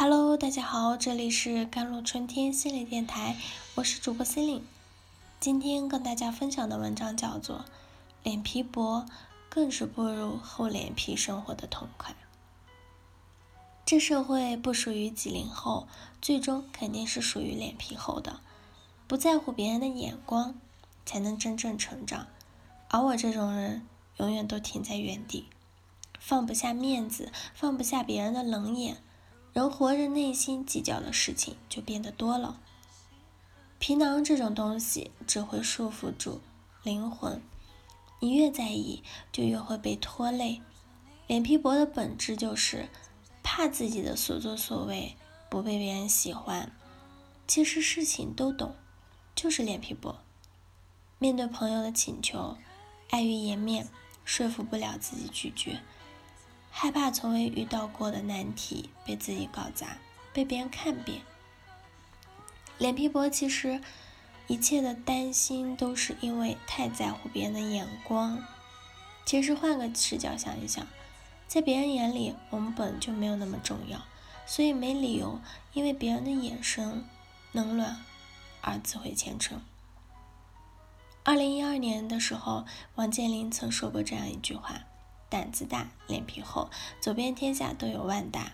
Hello，大家好，这里是甘露春天心理电台，我是主播心灵。今天跟大家分享的文章叫做《脸皮薄更是不如厚脸皮生活的痛快》。这社会不属于几零后，最终肯定是属于脸皮厚的，不在乎别人的眼光，才能真正成长。而我这种人，永远都停在原地，放不下面子，放不下别人的冷眼。人活着，内心计较的事情就变得多了。皮囊这种东西只会束缚住灵魂，你越在意，就越会被拖累。脸皮薄的本质就是怕自己的所作所为不被别人喜欢。其实事情都懂，就是脸皮薄。面对朋友的请求，碍于颜面，说服不了自己拒绝。害怕从未遇到过的难题被自己搞砸，被别人看扁。脸皮薄，其实一切的担心都是因为太在乎别人的眼光。其实换个视角想一想，在别人眼里，我们本就没有那么重要，所以没理由因为别人的眼神冷暖而自毁前程。二零一二年的时候，王健林曾说过这样一句话。胆子大，脸皮厚，走遍天下都有万达。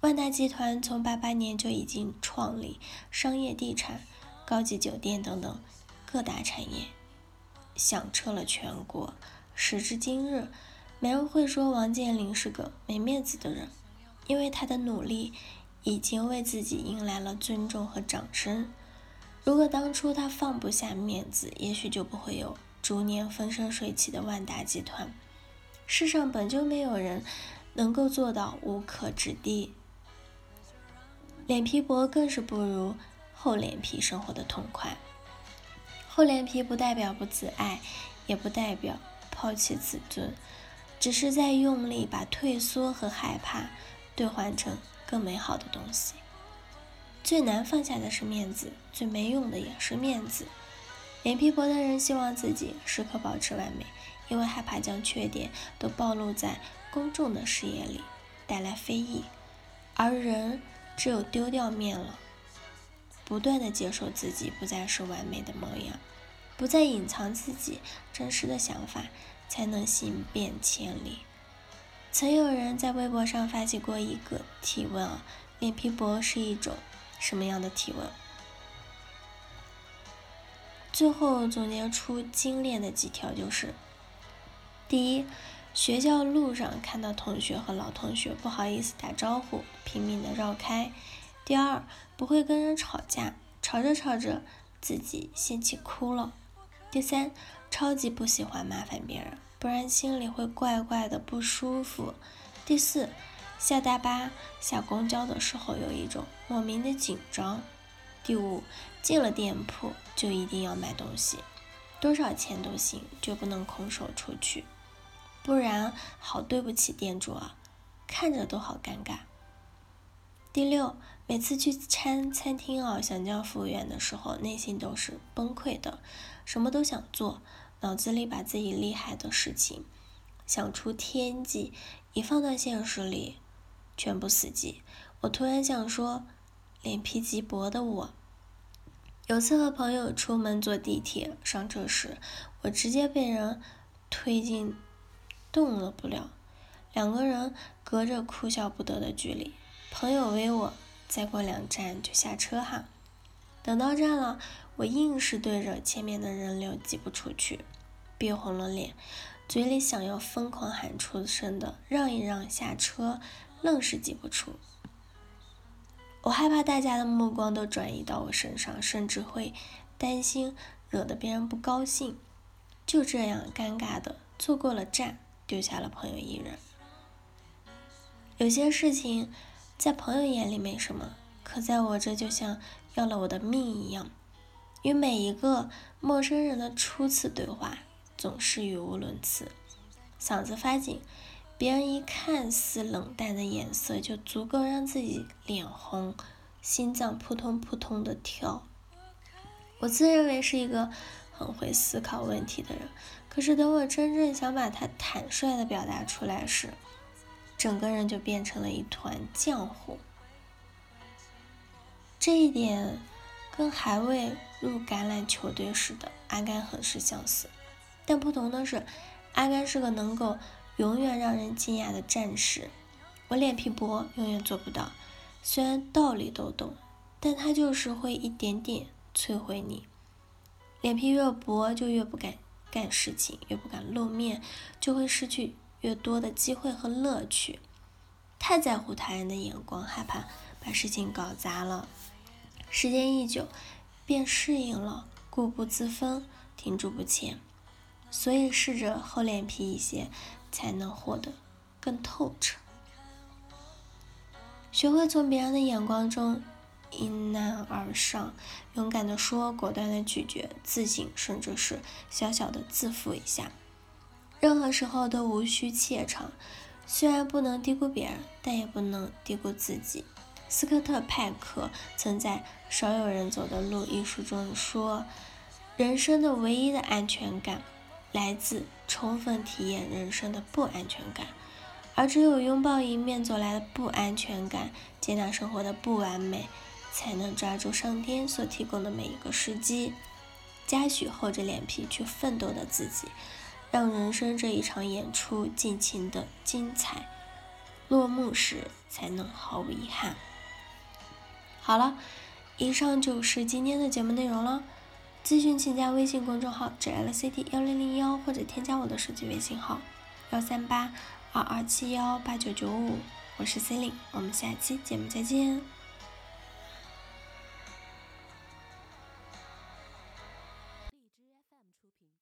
万达集团从八八年就已经创立商业地产、高级酒店等等各大产业，响彻了全国。时至今日，没人会说王健林是个没面子的人，因为他的努力已经为自己迎来了尊重和掌声。如果当初他放不下面子，也许就不会有逐年风生水起的万达集团。世上本就没有人能够做到无可置地，脸皮薄更是不如厚脸皮生活的痛快。厚脸皮不代表不自爱，也不代表抛弃自尊，只是在用力把退缩和害怕兑换成更美好的东西。最难放下的是面子，最没用的也是面子。脸皮薄的人希望自己时刻保持完美。因为害怕将缺点都暴露在公众的视野里，带来非议，而人只有丢掉面了，不断的接受自己不再是完美的模样，不再隐藏自己真实的想法，才能行遍千里。曾有人在微博上发起过一个提问啊，脸皮薄是一种什么样的提问？最后总结出精炼的几条就是。第一，学校路上看到同学和老同学不好意思打招呼，拼命的绕开。第二，不会跟人吵架，吵着吵着自己先气哭了。第三，超级不喜欢麻烦别人，不然心里会怪怪的不舒服。第四，下大巴、下公交的时候有一种莫名的紧张。第五，进了店铺就一定要买东西，多少钱都行，就不能空手出去。不然好对不起店主啊，看着都好尴尬。第六，每次去餐餐厅啊，想叫服务员的时候，内心都是崩溃的，什么都想做，脑子里把自己厉害的事情想出天际，一放到现实里，全部死机。我突然想说，脸皮极薄的我，有次和朋友出门坐地铁，上车时，我直接被人推进。动了不了，两个人隔着哭笑不得的距离。朋友为我再过两站就下车哈。等到站了，我硬是对着前面的人流挤不出去，憋红了脸，嘴里想要疯狂喊出声的让一让下车，愣是挤不出。我害怕大家的目光都转移到我身上，甚至会担心惹得别人不高兴。就这样尴尬的错过了站。丢下了朋友一人。有些事情在朋友眼里没什么，可在我这就像要了我的命一样。与每一个陌生人的初次对话，总是语无伦次，嗓子发紧，别人一看似冷淡的眼色，就足够让自己脸红，心脏扑通扑通的跳。我自认为是一个。很会思考问题的人，可是等我真正想把它坦率的表达出来时，整个人就变成了一团浆糊。这一点跟还未入橄榄球队时的阿甘很是相似，但不同的是，阿甘是个能够永远让人惊讶的战士，我脸皮薄，永远做不到。虽然道理都懂，但他就是会一点点摧毁你。脸皮越薄，就越不敢干事情，越不敢露面，就会失去越多的机会和乐趣。太在乎他人的眼光，害怕把事情搞砸了。时间一久，便适应了，固步自封，停滞不前。所以试着厚脸皮一些，才能活得更透彻。学会从别人的眼光中迎难而上，勇敢的说，果断的拒绝，自信，甚至是小小的自负一下。任何时候都无需怯场，虽然不能低估别人，但也不能低估自己。斯科特·派克曾在《少有人走的路》一书中说：“人生的唯一的安全感，来自充分体验人生的不安全感，而只有拥抱迎面走来的不安全感，接纳生活的不完美，才能抓住上天所提供的每一个时机，嘉许厚着脸皮去奋斗的自己，让人生这一场演出尽情的精彩，落幕时才能毫无遗憾。”好了，以上就是今天的节目内容了。咨询请加微信公众号 “jlcd 幺零零幺”或者添加我的手机微信号幺三八二二七幺八九九五，我是 C e l i n e 我们下期节目再见。